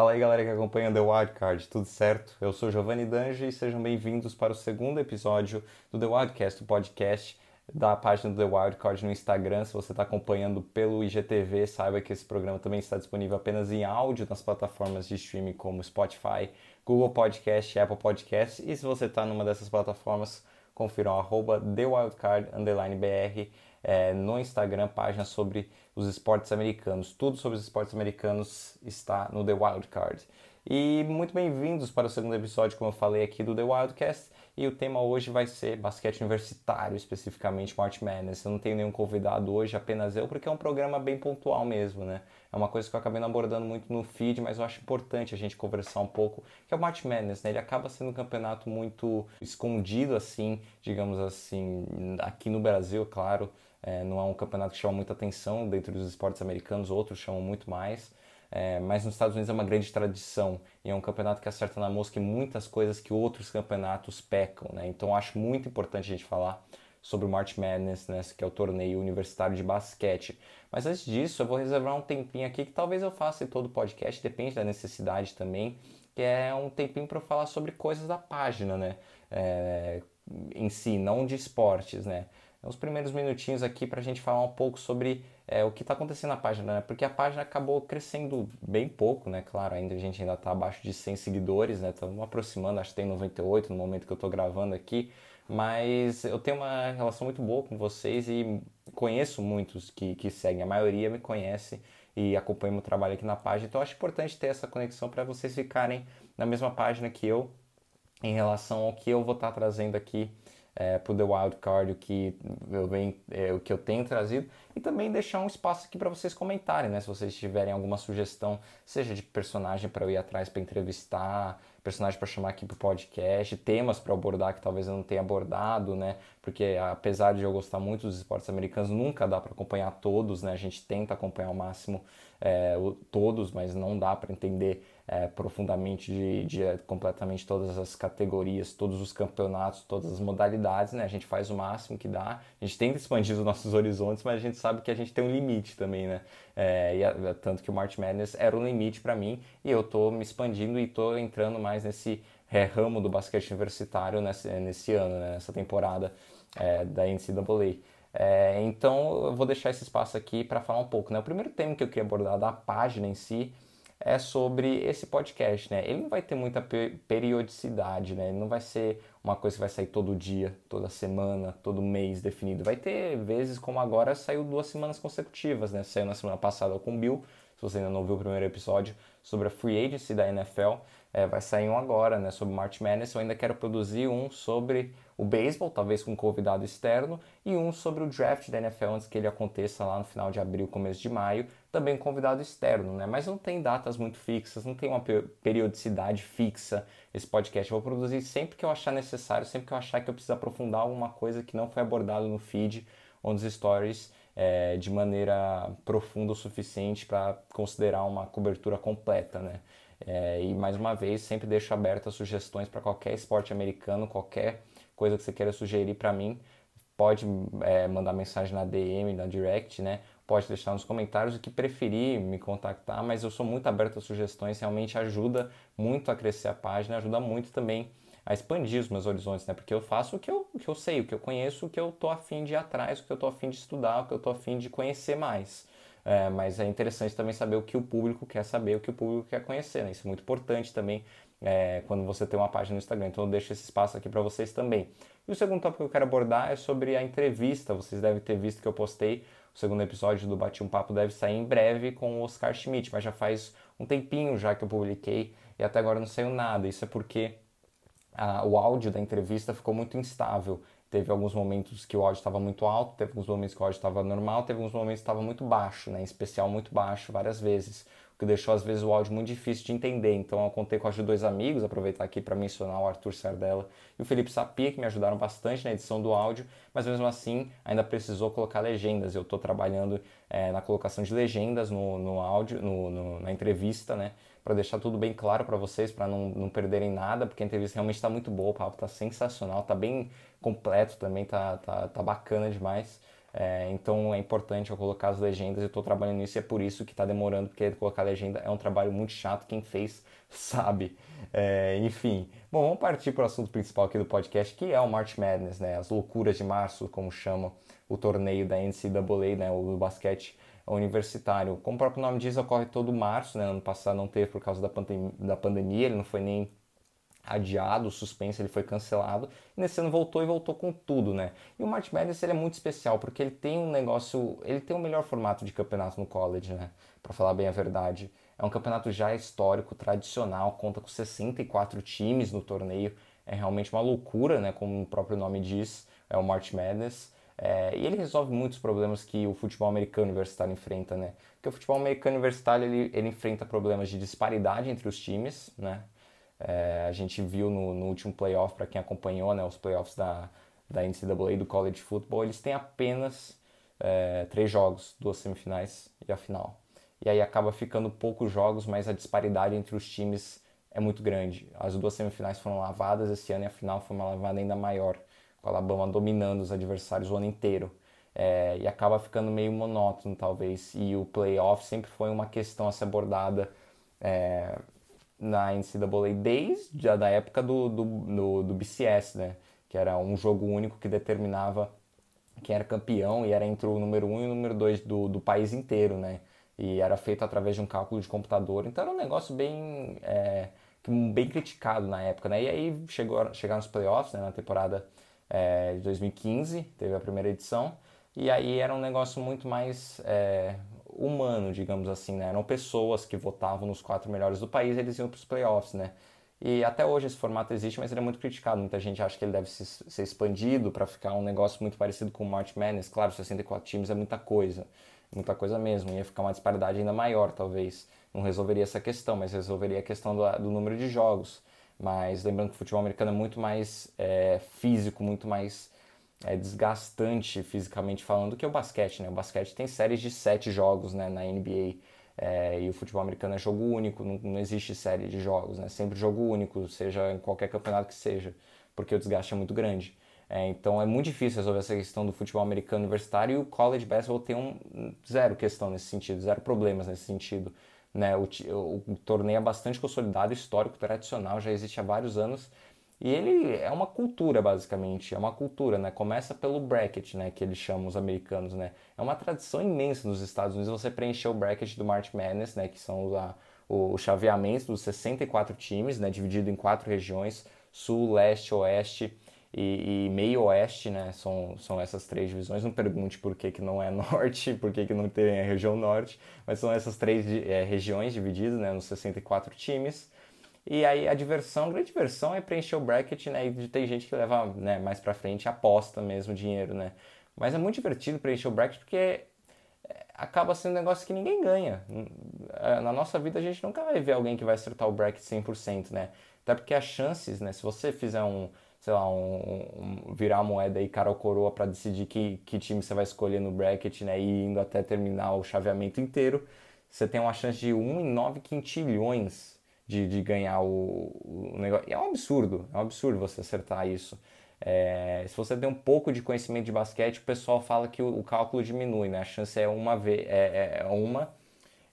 Fala aí galera que acompanha The Wildcard, tudo certo? Eu sou Giovanni Dange e sejam bem-vindos para o segundo episódio do The Wildcast, o podcast da página do The Wildcard no Instagram. Se você está acompanhando pelo IGTV, saiba que esse programa também está disponível apenas em áudio nas plataformas de streaming como Spotify, Google Podcast Apple Podcast. E se você está numa dessas plataformas, confiram arroba TheWildcard_BR é, no Instagram, página sobre os esportes americanos. Tudo sobre os esportes americanos está no The Wildcard. E muito bem-vindos para o segundo episódio, como eu falei aqui, do The Wildcast. E o tema hoje vai ser basquete universitário, especificamente March Madness. Eu não tenho nenhum convidado hoje, apenas eu, porque é um programa bem pontual mesmo, né? É uma coisa que eu acabei não abordando muito no feed, mas eu acho importante a gente conversar um pouco, que é o March Madness, né? Ele acaba sendo um campeonato muito escondido, assim, digamos assim, aqui no Brasil, claro. É, não é um campeonato que chama muita atenção dentro dos esportes americanos, outros chamam muito mais. É, mas nos Estados Unidos é uma grande tradição e é um campeonato que acerta na mosca em muitas coisas que outros campeonatos pecam, né? Então acho muito importante a gente falar sobre o March Madness, né, que é o torneio universitário de basquete. Mas antes disso, eu vou reservar um tempinho aqui que talvez eu faça em todo o podcast, depende da necessidade também, que é um tempinho para falar sobre coisas da página, né? É, em si, não de esportes, né? Os primeiros minutinhos aqui para a gente falar um pouco sobre é, o que está acontecendo na página, né? Porque a página acabou crescendo bem pouco, né? Claro, ainda a gente ainda está abaixo de 100 seguidores, né? Estamos aproximando, acho que tem 98 no momento que eu estou gravando aqui. Mas eu tenho uma relação muito boa com vocês e conheço muitos que, que seguem. A maioria me conhece e acompanha meu trabalho aqui na página. Então acho importante ter essa conexão para vocês ficarem na mesma página que eu em relação ao que eu vou estar tá trazendo aqui é, para o The Wild Card, o que, eu venho, é, o que eu tenho trazido, e também deixar um espaço aqui para vocês comentarem, né? Se vocês tiverem alguma sugestão, seja de personagem para eu ir atrás para entrevistar, personagem para chamar aqui para o podcast, temas para abordar que talvez eu não tenha abordado, né? Porque apesar de eu gostar muito dos esportes americanos, nunca dá para acompanhar todos, né? A gente tenta acompanhar ao máximo é, todos, mas não dá para entender é, profundamente de, de, é, completamente todas as categorias, todos os campeonatos, todas as modalidades, né? A gente faz o máximo que dá. A gente tenta expandir os nossos horizontes, mas a gente sabe que a gente tem um limite também, né? É, e a, tanto que o March Madness era um limite para mim e eu tô me expandindo e tô entrando mais nesse é, ramo do basquete universitário nesse, nesse ano, né? nessa temporada é, da NCAA. É, então eu vou deixar esse espaço aqui para falar um pouco. Né? O primeiro tema que eu queria abordar da página em si é sobre esse podcast, né? Ele não vai ter muita periodicidade, né? Ele não vai ser uma coisa que vai sair todo dia, toda semana, todo mês definido. Vai ter vezes como agora saiu duas semanas consecutivas, né? Saiu na semana passada com o Bill, se você ainda não viu o primeiro episódio, sobre a free agency da NFL. É, vai sair um agora, né? Sobre March Madness. Eu ainda quero produzir um sobre o beisebol, talvez com um convidado externo, e um sobre o draft da NFL antes que ele aconteça lá no final de abril, começo de maio, também convidado externo, né? Mas não tem datas muito fixas, não tem uma periodicidade fixa esse podcast. Eu vou produzir sempre que eu achar necessário, sempre que eu achar que eu preciso aprofundar alguma coisa que não foi abordado no feed ou nos stories é, de maneira profunda o suficiente para considerar uma cobertura completa, né? É, e mais uma vez, sempre deixo abertas sugestões para qualquer esporte americano, qualquer coisa que você queira sugerir para mim, pode é, mandar mensagem na DM, na direct, né? Pode deixar nos comentários o que preferir me contactar, mas eu sou muito aberto a sugestões, realmente ajuda muito a crescer a página, ajuda muito também a expandir os meus horizontes, né? Porque eu faço o que eu, o que eu sei, o que eu conheço, o que eu tô afim de ir atrás, o que eu tô afim de estudar, o que eu tô afim de conhecer mais. É, mas é interessante também saber o que o público quer saber, o que o público quer conhecer, né? Isso é muito importante também é, quando você tem uma página no Instagram. Então eu deixo esse espaço aqui para vocês também. E o segundo tópico que eu quero abordar é sobre a entrevista. Vocês devem ter visto que eu postei o segundo episódio do Bati um Papo deve sair em breve com o Oscar Schmidt, mas já faz um tempinho já que eu publiquei e até agora não saiu nada. Isso é porque a, o áudio da entrevista ficou muito instável. Teve alguns momentos que o áudio estava muito alto, teve alguns momentos que o áudio estava normal, teve alguns momentos que estava muito baixo, né? em especial muito baixo várias vezes que deixou às vezes o áudio muito difícil de entender. Então eu contei com a ajuda de dois amigos, aproveitar aqui para mencionar o Arthur Sardella e o Felipe Sapia, que me ajudaram bastante na edição do áudio, mas mesmo assim ainda precisou colocar legendas. Eu estou trabalhando é, na colocação de legendas no, no áudio, no, no, na entrevista, né? Para deixar tudo bem claro para vocês, para não, não perderem nada, porque a entrevista realmente está muito boa, o papo está sensacional, está bem completo também, tá, tá, tá bacana demais. É, então é importante eu colocar as legendas, eu estou trabalhando nisso e é por isso que está demorando, porque colocar legenda é um trabalho muito chato, quem fez sabe. É, enfim, bom, vamos partir para o assunto principal aqui do podcast, que é o March Madness, né? As loucuras de março, como chama o torneio da NCAA, né? O basquete universitário. Como o próprio nome diz, ocorre todo março, né? Ano passado não teve por causa da, pandem da pandemia, ele não foi nem adiado, suspenso, ele foi cancelado. E nesse ano voltou e voltou com tudo, né? E o March Madness ele é muito especial porque ele tem um negócio, ele tem o melhor formato de campeonato no college, né? Para falar bem a verdade. É um campeonato já histórico, tradicional, conta com 64 times no torneio. É realmente uma loucura, né? Como o próprio nome diz, é o March Madness. É, e ele resolve muitos problemas que o futebol americano universitário enfrenta, né? Porque o futebol americano universitário ele, ele enfrenta problemas de disparidade entre os times, né? É, a gente viu no, no último playoff, para quem acompanhou né, os playoffs da, da NCAA do college football, eles têm apenas é, três jogos, duas semifinais e a final. E aí acaba ficando poucos jogos, mas a disparidade entre os times é muito grande. As duas semifinais foram lavadas esse ano e a final foi uma lavada ainda maior, com a Alabama dominando os adversários o ano inteiro. É, e acaba ficando meio monótono, talvez. E o playoff sempre foi uma questão a ser abordada é, na NCAA desde a da época do, do, do, do BCS, né? Que era um jogo único que determinava quem era campeão e era entre o número 1 um e o número 2 do, do país inteiro, né? E era feito através de um cálculo de computador. Então era um negócio bem, é, bem criticado na época, né? E aí chegou, chegaram os playoffs, né? Na temporada é, de 2015, teve a primeira edição. E aí era um negócio muito mais é, humano, digamos assim, né? Eram pessoas que votavam nos quatro melhores do país eles iam para os playoffs, né? E até hoje esse formato existe, mas ele é muito criticado. Muita gente acha que ele deve ser expandido para ficar um negócio muito parecido com o March Madness. Claro, 64 times é muita coisa, muita coisa mesmo. Ia ficar uma disparidade ainda maior, talvez. Não resolveria essa questão, mas resolveria a questão do, do número de jogos. Mas lembrando que o futebol americano é muito mais é, físico, muito mais é, desgastante fisicamente falando do que o basquete, né? O basquete tem séries de sete jogos né, na NBA é, e o futebol americano é jogo único, não, não, existe série de jogos, né? Sempre jogo único, seja em qualquer campeonato que seja, porque o desgaste é muito grande. É, então é muito difícil resolver essa questão do futebol americano universitário e o college basketball tem um zero questão nesse sentido, zero problemas nesse sentido. Né? O, o, o torneio é bastante consolidado, histórico, tradicional, já existe há vários anos e ele é uma cultura, basicamente, é uma cultura, né? Começa pelo bracket, né? Que eles chamam os americanos, né? É uma tradição imensa nos Estados Unidos você preencher o bracket do March Madness, né? Que são a, o, o chaveamento dos 64 times, né? Dividido em quatro regiões, sul, leste, oeste e, e meio oeste, né? São, são essas três divisões. Não pergunte por que, que não é norte, por que, que não tem a região norte, mas são essas três é, regiões divididas, né? Nos 64 times. E aí a diversão, a grande diversão é preencher o bracket, né? E tem gente que leva né, mais pra frente aposta mesmo dinheiro, né? Mas é muito divertido preencher o bracket porque é, acaba sendo um negócio que ninguém ganha. É, na nossa vida a gente nunca vai ver alguém que vai acertar o bracket 100%, né? Até porque as chances, né? Se você fizer um, sei lá, um, um virar a moeda aí cara ou coroa para decidir que, que time você vai escolher no bracket, né? E indo até terminar o chaveamento inteiro, você tem uma chance de 1 em 9 quintilhões de, de ganhar o, o, negócio. E é um absurdo, é um absurdo você acertar isso. É, se você tem um pouco de conhecimento de basquete, o pessoal fala que o, o cálculo diminui, né? A chance é uma, vez, é, é, é uma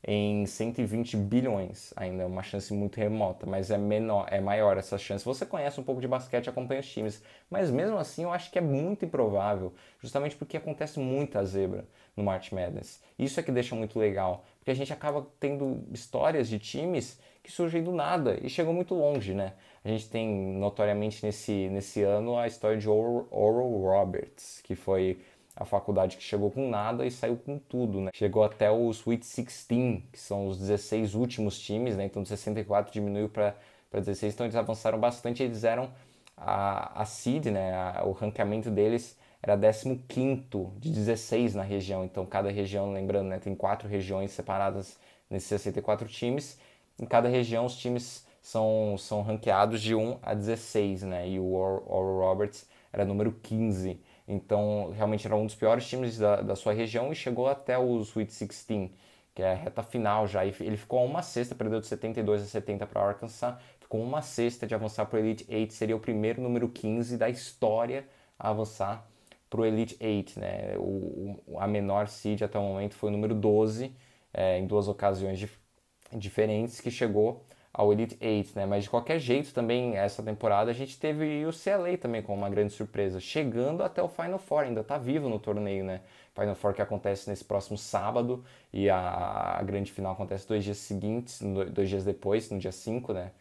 em 120 bilhões, ainda é uma chance muito remota, mas é menor, é maior essa chance. Você conhece um pouco de basquete, acompanha os times, mas mesmo assim eu acho que é muito improvável, justamente porque acontece muita zebra no March Madness. Isso é que deixa muito legal, porque a gente acaba tendo histórias de times que surgem do nada e chegam muito longe, né? A gente tem notoriamente nesse, nesse ano a história de Oral, Oral Roberts, que foi a faculdade que chegou com nada e saiu com tudo, né? Chegou até o Sweet 16, que são os 16 últimos times, né? Então de 64 diminuiu para 16, então eles avançaram bastante, eles eram a, a seed, né? A, o ranqueamento deles era 15 de 16 na região, então cada região, lembrando, né? Tem quatro regiões separadas nesses 64 times, em cada região os times são, são ranqueados de 1 a 16, né? E o Oral Roberts era número 15. Então, realmente era um dos piores times da, da sua região e chegou até o Sweet 16, que é a reta final já. E ele ficou uma sexta, perdeu de 72 a 70 para Arkansas, ficou uma sexta de avançar para o Elite 8, seria o primeiro número 15 da história a avançar para o Elite 8, né? O, o, a menor seed até o momento foi o número 12, é, em duas ocasiões dif diferentes, que chegou ao Elite 8, né? Mas de qualquer jeito também essa temporada a gente teve o CLA também com uma grande surpresa, chegando até o Final Four, ainda está vivo no torneio, né? Final Four que acontece nesse próximo sábado e a, a grande final acontece dois dias seguintes, dois dias depois, no dia 5, né?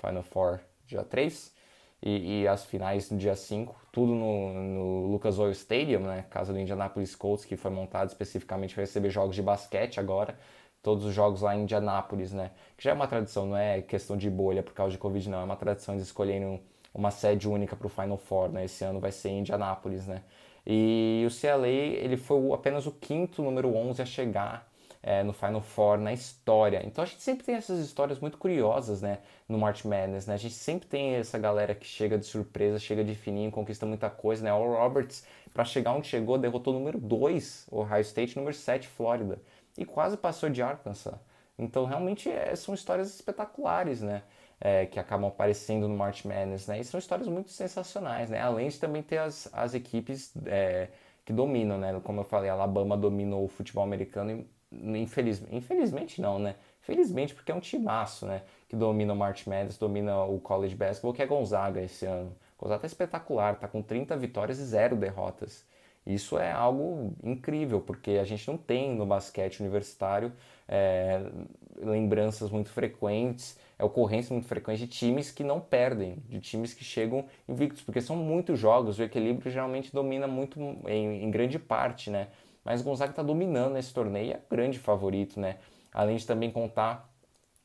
Final Four dia 3 e, e, as finais no dia 5, tudo no, no, Lucas Oil Stadium, né? Casa do Indianapolis Colts, que foi montado especificamente para receber jogos de basquete agora. Todos os jogos lá em Indianápolis, né? Que já é uma tradição, não é questão de bolha por causa de Covid, não. É uma tradição de escolherem uma sede única para o Final Four, né? Esse ano vai ser em Indianápolis, né? E o CLA, ele foi apenas o quinto número 11 a chegar é, no Final Four na história. Então a gente sempre tem essas histórias muito curiosas, né, no March Madness, né? A gente sempre tem essa galera que chega de surpresa, chega de fininho, conquista muita coisa, né? O Roberts, para chegar onde chegou, derrotou o número 2, o Ohio State, número 7, Flórida, e quase passou de Arkansas. Então realmente é, são histórias espetaculares, né? É, que acabam aparecendo no March Madness, né? E são histórias muito sensacionais, né? Além de também ter as, as equipes é, que dominam, né? Como eu falei, Alabama dominou o futebol americano infeliz, infelizmente não, né? Felizmente porque é um timaço, né? Que domina o March Madness, domina o College Basketball, que é Gonzaga esse ano. Gonzaga tá espetacular, tá com 30 vitórias e 0 derrotas. Isso é algo incrível, porque a gente não tem no basquete universitário é, lembranças muito frequentes, é ocorrência muito frequente de times que não perdem, de times que chegam invictos, porque são muitos jogos, o equilíbrio geralmente domina muito em, em grande parte, né? Mas Gonzaga está dominando esse torneio, é grande favorito, né? Além de também contar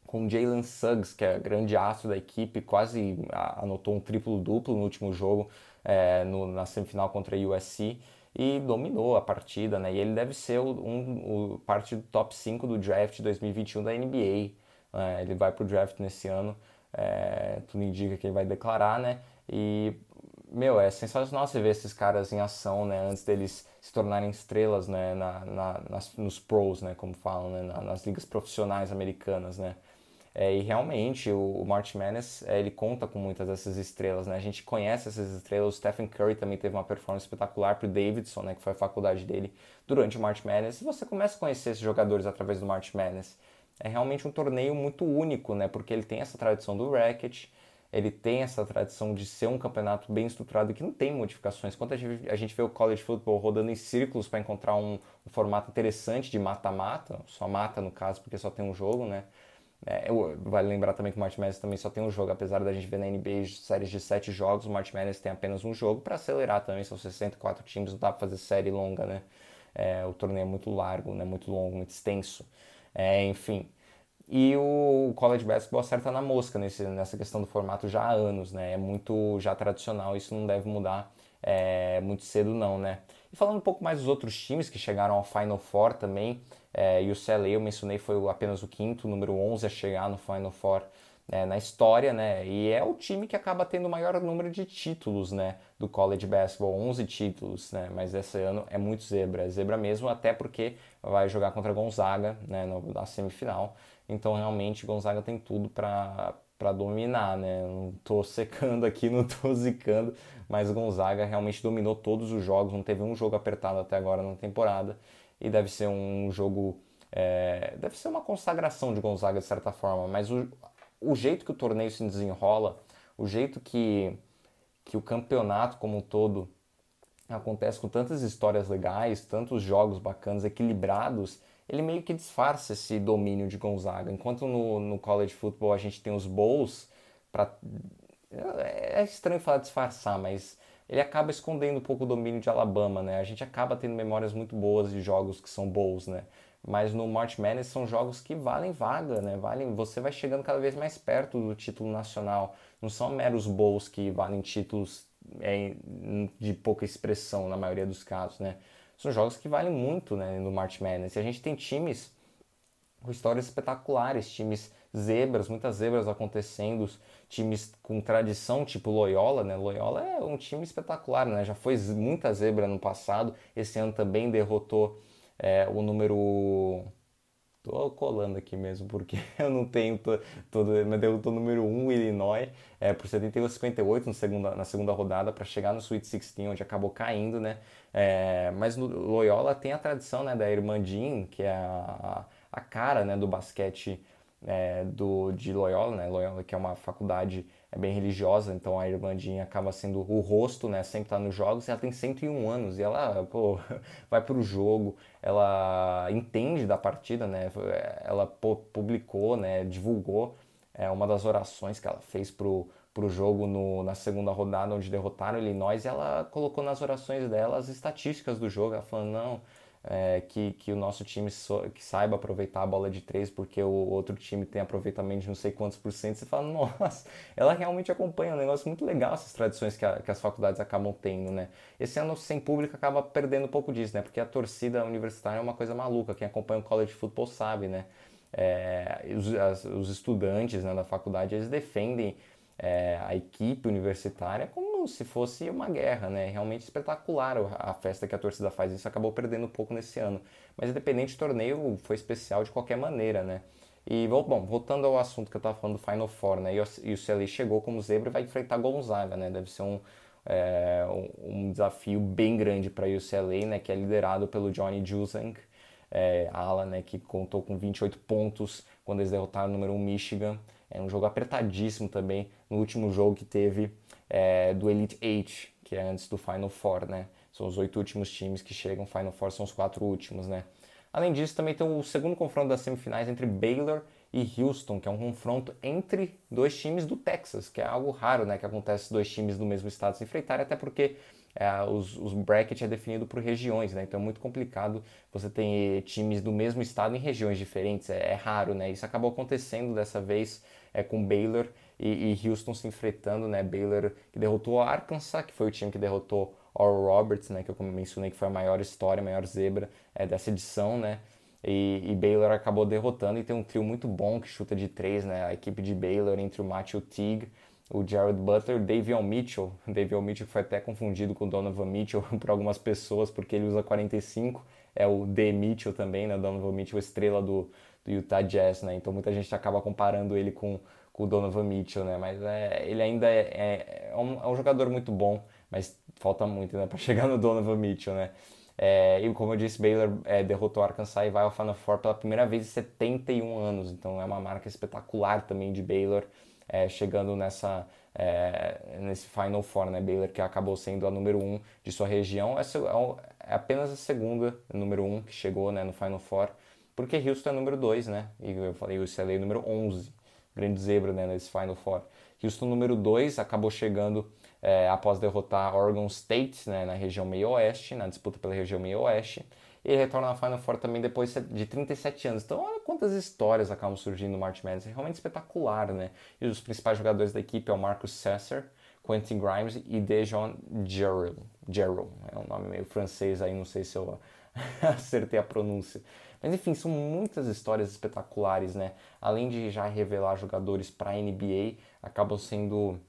com Jalen Suggs, que é grande astro da equipe, quase anotou um triplo-duplo no último jogo, é, no, na semifinal contra a USC, e dominou a partida, né? E ele deve ser o, um, o parte do top 5 do draft 2021 da NBA. Né? Ele vai para o draft nesse ano, é, tudo indica que ele vai declarar, né? E meu, é sensacional você ver esses caras em ação, né? Antes deles se tornarem estrelas, né? Na, na nas, nos pros, né? Como falam, né? Na, nas ligas profissionais americanas, né? É, e realmente o, o March Madness é, ele conta com muitas dessas estrelas, né? A gente conhece essas estrelas. O Stephen Curry também teve uma performance espetacular para o Davidson, né? Que foi a faculdade dele durante o March Madness. E você começa a conhecer esses jogadores através do March Madness. É realmente um torneio muito único, né? Porque ele tem essa tradição do racket ele tem essa tradição de ser um campeonato bem estruturado que não tem modificações. Quando a gente, a gente vê o college football rodando em círculos para encontrar um, um, formato interessante de mata-mata, só mata no caso porque só tem um jogo, né? É, vale lembrar também que o March Madness também só tem um jogo, apesar da gente ver na NBA séries de sete jogos, o March Madness tem apenas um jogo para acelerar também, são 64 times, não dá para fazer série longa, né? É, o torneio é muito largo, né? muito longo, muito extenso. É, enfim, e o college basketball acerta na mosca nesse, nessa questão do formato já há anos, né? É muito já tradicional, isso não deve mudar é, muito cedo não, né? E falando um pouco mais dos outros times que chegaram ao Final Four também, é, e o CLA eu mencionei foi apenas o quinto, número 11 a chegar no Final Four é, na história, né? E é o time que acaba tendo o maior número de títulos, né? Do college basketball, 11 títulos, né? Mas esse ano é muito zebra, é zebra mesmo, até porque vai jogar contra Gonzaga, né? Na semifinal. Então, realmente, Gonzaga tem tudo para para dominar, né? Não tô secando aqui, não tô zicando, mas Gonzaga realmente dominou todos os jogos, não teve um jogo apertado até agora na temporada e deve ser um jogo, é, deve ser uma consagração de Gonzaga de certa forma, mas o, o jeito que o torneio se desenrola, o jeito que, que o campeonato como um todo acontece com tantas histórias legais, tantos jogos bacanas, equilibrados, ele meio que disfarça esse domínio de Gonzaga. Enquanto no, no college football a gente tem os bowls, pra... é estranho falar disfarçar, mas ele acaba escondendo um pouco o domínio de Alabama, né? A gente acaba tendo memórias muito boas de jogos que são bowls, né? Mas no March Madness são jogos que valem vaga, né? Valem, você vai chegando cada vez mais perto do título nacional. Não são meros bowls que valem títulos é, de pouca expressão na maioria dos casos, né? são jogos que valem muito né, no March Madness. E a gente tem times com histórias espetaculares, times zebras, muitas zebras acontecendo, times com tradição, tipo Loyola, né? Loyola é um time espetacular, né? Já foi muita zebra no passado, esse ano também derrotou é, o número Tô colando aqui mesmo, porque eu não tenho todo, mas eu tô número 1, um, Illinois, é, por 72 58 no segunda, na segunda rodada para chegar no Sweet 16, onde acabou caindo, né? É, mas no Loyola tem a tradição, né, da irmã Jean, que é a, a cara, né, do basquete é, do, de Loyola, né? Loyola que é uma faculdade é bem religiosa, então a Irmandinha acaba sendo o rosto, né? Sempre tá nos jogos, ela tem 101 anos e ela, pô, vai pro jogo, ela entende da partida, né? Ela publicou, né? Divulgou é, uma das orações que ela fez pro, pro jogo no, na segunda rodada, onde derrotaram Illinois, e ela colocou nas orações dela as estatísticas do jogo, ela falando, não é, que, que o nosso time so, que saiba aproveitar a bola de três, porque o outro time tem aproveitamento de não sei quantos por cento, você fala, nossa, ela realmente acompanha, um negócio muito legal essas tradições que, a, que as faculdades acabam tendo, né? Esse ano sem público acaba perdendo um pouco disso, né? Porque a torcida universitária é uma coisa maluca, quem acompanha o college football sabe, né? É, os, as, os estudantes né, da faculdade, eles defendem é, a equipe universitária como se fosse uma guerra, né? Realmente espetacular a festa que a torcida faz. Isso acabou perdendo um pouco nesse ano. Mas independente do torneio, foi especial de qualquer maneira, né? E, bom, voltando ao assunto que eu estava falando do Final Four, né? E o CLA chegou como zebra e vai enfrentar Gonzaga, né? Deve ser um, é, um desafio bem grande para o UCLA, né? Que é liderado pelo Johnny Juzang, é, ala, né? Que contou com 28 pontos quando eles derrotaram o número 1 Michigan. É um jogo apertadíssimo também no último jogo que teve é, do Elite Eight, que é antes do Final Four, né? São os oito últimos times que chegam, Final Four são os quatro últimos, né? Além disso, também tem o segundo confronto das semifinais entre Baylor e Houston, que é um confronto entre dois times do Texas, que é algo raro, né? Que acontece dois times do mesmo estado se enfrentarem, até porque é, os, os bracket é definido por regiões, né? Então é muito complicado você ter times do mesmo estado em regiões diferentes, é, é raro, né? Isso acabou acontecendo dessa vez é, com Baylor e, e, Houston se enfrentando, né? Baylor que derrotou a Arkansas, que foi o time que derrotou Oral Roberts, né? Que eu mencionei que foi a maior história, a maior zebra é, dessa edição, né? E, e, Baylor acabou derrotando e tem um trio muito bom que chuta de três, né? A equipe de Baylor entre o Matthew Teague, o Jared Butler, Davion Mitchell. Davion Mitchell foi até confundido com Donovan Mitchell por algumas pessoas porque ele usa 45. É o D. Mitchell também, né? Donovan Mitchell, estrela do, do Utah Jazz, né? Então muita gente acaba comparando ele com o Donovan Mitchell, né? Mas é, ele ainda é, é, é, um, é um jogador muito bom, mas falta muito, né? Para chegar no Donovan Mitchell, né? É, e como eu disse, Baylor é, derrotou Arkansas e vai ao Final Four pela primeira vez em 71 anos, então é uma marca espetacular também de Baylor, chegando nessa, nesse Final Four, né? Baylor que acabou sendo a número 1 um de sua região, é, apenas a segunda número 1 um que chegou né, no Final Four, porque Houston é número 2, né? E eu falei o UCLA é número 11, grande zebra né, nesse Final Four. Houston número 2 acabou chegando é, após derrotar Oregon State né, na região meio-oeste, na disputa pela região meio-oeste. E retorna na Final Four também depois de 37 anos. Então, olha quantas histórias acabam surgindo no March Madness. É realmente espetacular, né? E os principais jogadores da equipe é o Marcus Sasser, Quentin Grimes e Dejon Gerald. Gerald, é um nome meio francês aí, não sei se eu acertei a pronúncia. Mas enfim, são muitas histórias espetaculares, né? Além de já revelar jogadores para NBA, acabam sendo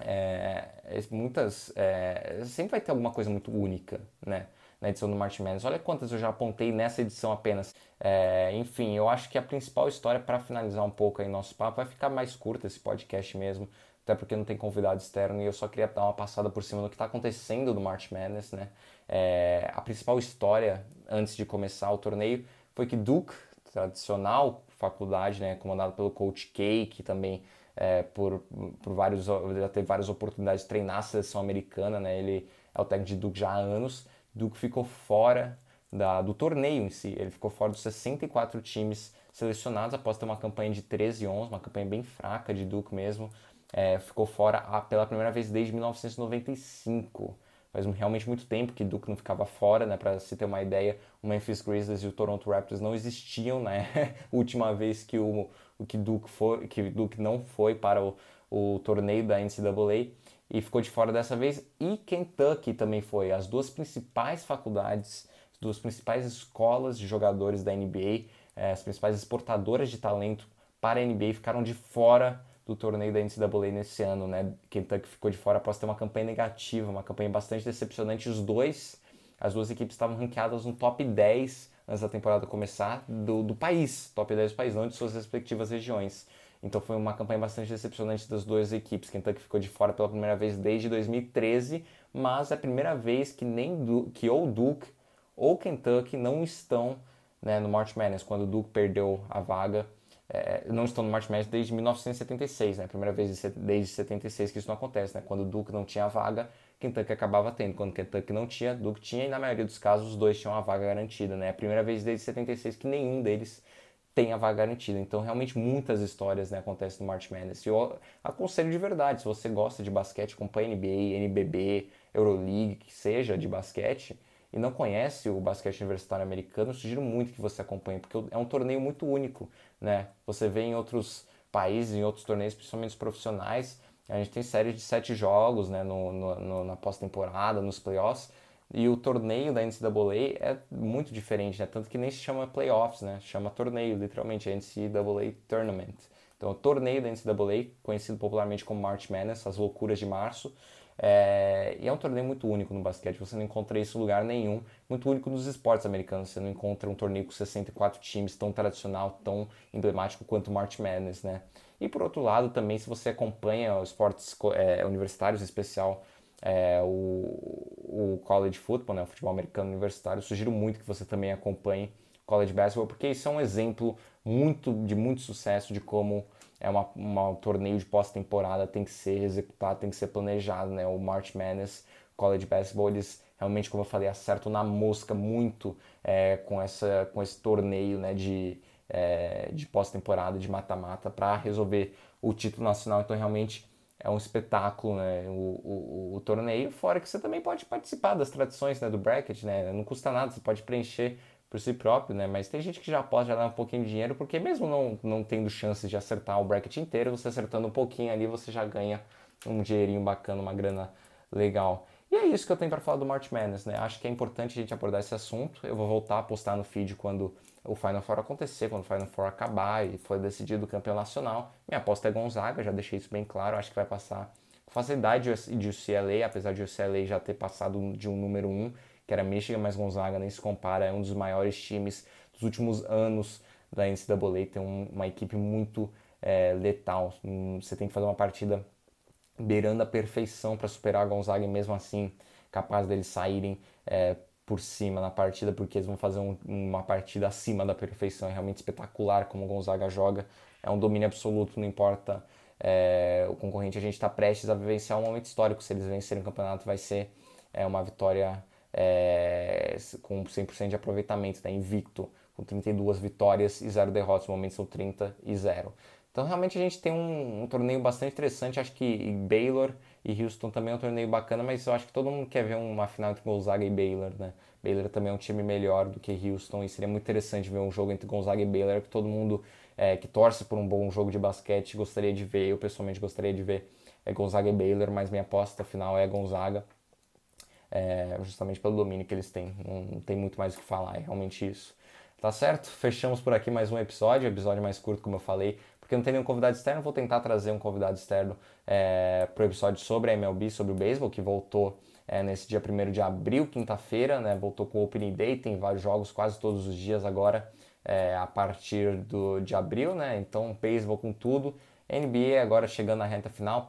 é, muitas. É, sempre vai ter alguma coisa muito única, né? Na edição do March Madness. Olha quantas eu já apontei nessa edição apenas. É, enfim, eu acho que a principal história, para finalizar um pouco aí nosso papo, vai ficar mais curto esse podcast mesmo, até porque não tem convidado externo e eu só queria dar uma passada por cima do que está acontecendo no March Madness, né? É, a principal história antes de começar o torneio foi que Duke, tradicional faculdade, né, comandado pelo coach K, que também é, por, por vários, já teve várias oportunidades de treinar a seleção americana, né, ele é o técnico de Duke já há anos. Duke ficou fora da, do torneio em si, ele ficou fora dos 64 times selecionados após ter uma campanha de 13 e 11, uma campanha bem fraca de Duke mesmo. É, ficou fora pela primeira vez desde 1995 faz realmente muito tempo que Duke não ficava fora, né? Para se ter uma ideia, o Memphis Grizzlies e o Toronto Raptors não existiam, né? Última vez que o, que Duke que Duke não foi para o, o torneio da NCAA e ficou de fora dessa vez. E Kentucky também foi. As duas principais faculdades, as duas principais escolas de jogadores da NBA, eh, as principais exportadoras de talento para a NBA ficaram de fora do torneio da NCAA nesse ano, né? Kentucky ficou de fora após ter uma campanha negativa, uma campanha bastante decepcionante. Os dois, as duas equipes estavam ranqueadas no top 10 antes da temporada começar do, do país, top 10 do país, não de suas respectivas regiões. Então foi uma campanha bastante decepcionante das duas equipes. Kentucky ficou de fora pela primeira vez desde 2013, mas é a primeira vez que nem du que ou Duke ou Kentucky não estão né, no March Madness, quando o Duke perdeu a vaga. É, não estão no March Madness desde 1976, né? Primeira vez desde 76 que isso não acontece, né? Quando o Duke não tinha vaga, Kentucky acabava tendo. Quando Kentucky não tinha, Duke tinha, e na maioria dos casos os dois tinham a vaga garantida, né? É a primeira vez desde 76 que nenhum deles tem a vaga garantida. Então, realmente, muitas histórias né, acontecem no March Madness. E eu aconselho de verdade, se você gosta de basquete, acompanha NBA, NBB, Euroleague, que seja de basquete, e não conhece o basquete universitário americano, eu sugiro muito que você acompanhe, porque é um torneio muito único, né? Você vê em outros países, em outros torneios, principalmente os profissionais, a gente tem série de sete jogos né, no, no na pós-temporada, nos playoffs, e o torneio da NCAA é muito diferente, né? Tanto que nem se chama playoffs, né? Chama torneio, literalmente, é NCAA Tournament. Então, o torneio da NCAA, conhecido popularmente como March Madness, as loucuras de março, é... e é um torneio muito único no basquete, você não encontra isso em lugar nenhum, muito único nos esportes americanos, você não encontra um torneio com 64 times tão tradicional, tão emblemático quanto o March Madness, né? E por outro lado, também, se você acompanha os esportes é, universitários, em especial é, o, o college football, né, o futebol americano universitário, sugiro muito que você também acompanhe college basketball, porque isso é um exemplo muito de muito sucesso de como é uma, uma um torneio de pós-temporada tem que ser executado, tem que ser planejado, né? O March Madness, college basketball, eles realmente, como eu falei, acertam na mosca muito é, com, essa, com esse torneio, né? De, é, de pós-temporada, de mata-mata, para resolver o título nacional. Então, realmente, é um espetáculo, né? O, o, o, torneio, fora que você também pode participar das tradições né? do bracket, né? Não custa nada, você pode preencher por si próprio, né? Mas tem gente que já pode já dar um pouquinho de dinheiro, porque mesmo não, não tendo chances de acertar o bracket inteiro, você acertando um pouquinho ali, você já ganha um dinheirinho bacana, uma grana legal. E é isso que eu tenho para falar do March Madness, né? Acho que é importante a gente abordar esse assunto. Eu vou voltar a postar no feed quando o Final Four acontecer, quando o Final Four acabar e for decidido o campeão nacional. Minha aposta é Gonzaga, já deixei isso bem claro. Acho que vai passar com facilidade de UCLA, apesar de UCLA já ter passado de um número 1, um, que era Michigan, mas Gonzaga nem se compara, é um dos maiores times dos últimos anos da NCAA. Tem um, uma equipe muito é, letal. Hum, você tem que fazer uma partida beirando a perfeição para superar a Gonzaga e mesmo assim capaz deles saírem é, por cima na partida, porque eles vão fazer um, uma partida acima da perfeição. É realmente espetacular como o Gonzaga joga. É um domínio absoluto, não importa é, o concorrente. A gente está prestes a vivenciar um momento histórico. Se eles vencerem o campeonato, vai ser é, uma vitória é, com 100% de aproveitamento, né? invicto, com 32 vitórias e 0 derrotas. No momento são 30 e 0. Então realmente a gente tem um, um, torneio bastante interessante. Acho que Baylor e Houston também é um torneio bacana, mas eu acho que todo mundo quer ver uma final entre Gonzaga e Baylor, né? Baylor também é um time melhor do que Houston e seria muito interessante ver um jogo entre Gonzaga e Baylor que todo mundo é, que torce por um bom jogo de basquete gostaria de ver. Eu pessoalmente gostaria de ver é, Gonzaga e Baylor, mas minha aposta final é Gonzaga. É, justamente pelo domínio que eles têm. Não, tem muito mais o que falar, é realmente isso. Tá certo? Fechamos por aqui mais um episódio, episódio mais curto, como eu falei porque não tem nenhum convidado externo, vou tentar trazer um convidado externo é, para o episódio sobre a MLB, sobre o beisebol, que voltou é, nesse dia 1 de abril, quinta-feira, né, voltou com o Opening Day, tem vários jogos quase todos os dias agora, é, a partir do, de abril, né, então beisebol com tudo. NBA agora chegando na reta final,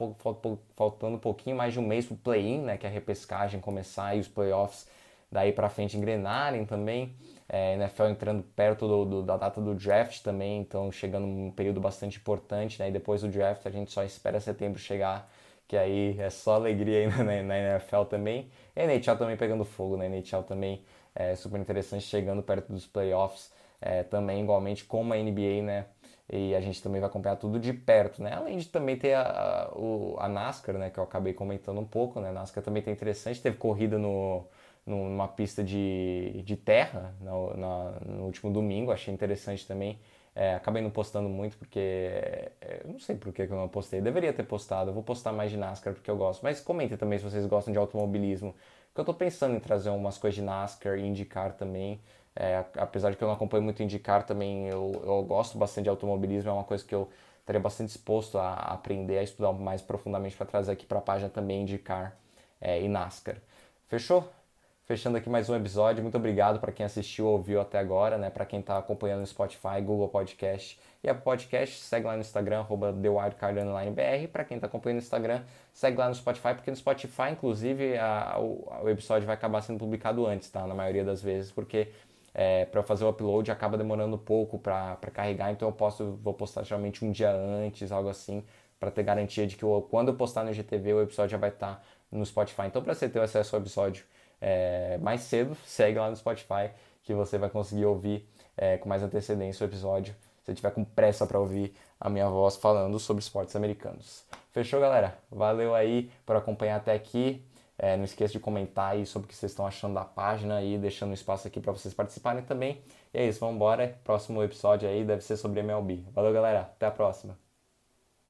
faltando um pouquinho mais de um mês para o play-in, né, que é a repescagem começar e os playoffs daí para frente engrenarem também é, NFL entrando perto do, do, da data do draft também, então chegando um período bastante importante, né? E depois do draft a gente só espera setembro chegar, que aí é só alegria aí na, na NFL também. E a NHL também pegando fogo, né? A NHL também é super interessante, chegando perto dos playoffs é, também, igualmente como a NBA, né? E a gente também vai acompanhar tudo de perto, né? Além de também ter a, a, o, a NASCAR, né? Que eu acabei comentando um pouco, né? A NASCAR também tem interessante, teve corrida no numa pista de, de terra no, na, no último domingo, achei interessante também. É, acabei não postando muito porque. É, eu não sei por que eu não postei. Deveria ter postado, eu vou postar mais de NASCAR porque eu gosto. Mas comentem também se vocês gostam de automobilismo. Porque eu estou pensando em trazer umas coisas de NASCAR e IndyCar também. É, apesar de que eu não acompanho muito IndyCar também, eu, eu gosto bastante de automobilismo, é uma coisa que eu estaria bastante disposto a aprender, a estudar mais profundamente para trazer aqui para a página também IndyCar é, e NASCAR. Fechou? Fechando aqui mais um episódio. Muito obrigado para quem assistiu ou ouviu até agora, né? Para quem está acompanhando no Spotify, Google Podcast e Apple Podcast, segue lá no Instagram, arroba TheWildCardOnlineBR. Para quem está acompanhando no Instagram, segue lá no Spotify, porque no Spotify, inclusive, a, o, o, episódio vai acabar sendo publicado antes, tá? Na maioria das vezes, porque é, para fazer o upload acaba demorando pouco para carregar, então eu posso, vou postar geralmente um dia antes, algo assim, para ter garantia de que eu, quando eu postar no GTV o episódio já vai estar tá no Spotify. Então, para você ter acesso ao episódio é, mais cedo, segue lá no Spotify que você vai conseguir ouvir é, com mais antecedência o episódio, se tiver com pressa para ouvir a minha voz falando sobre esportes americanos. Fechou, galera? Valeu aí por acompanhar até aqui. É, não esqueça de comentar aí sobre o que vocês estão achando da página e deixando um espaço aqui para vocês participarem também. E é isso, vamos embora. Próximo episódio aí deve ser sobre MLB. Valeu, galera. Até a próxima.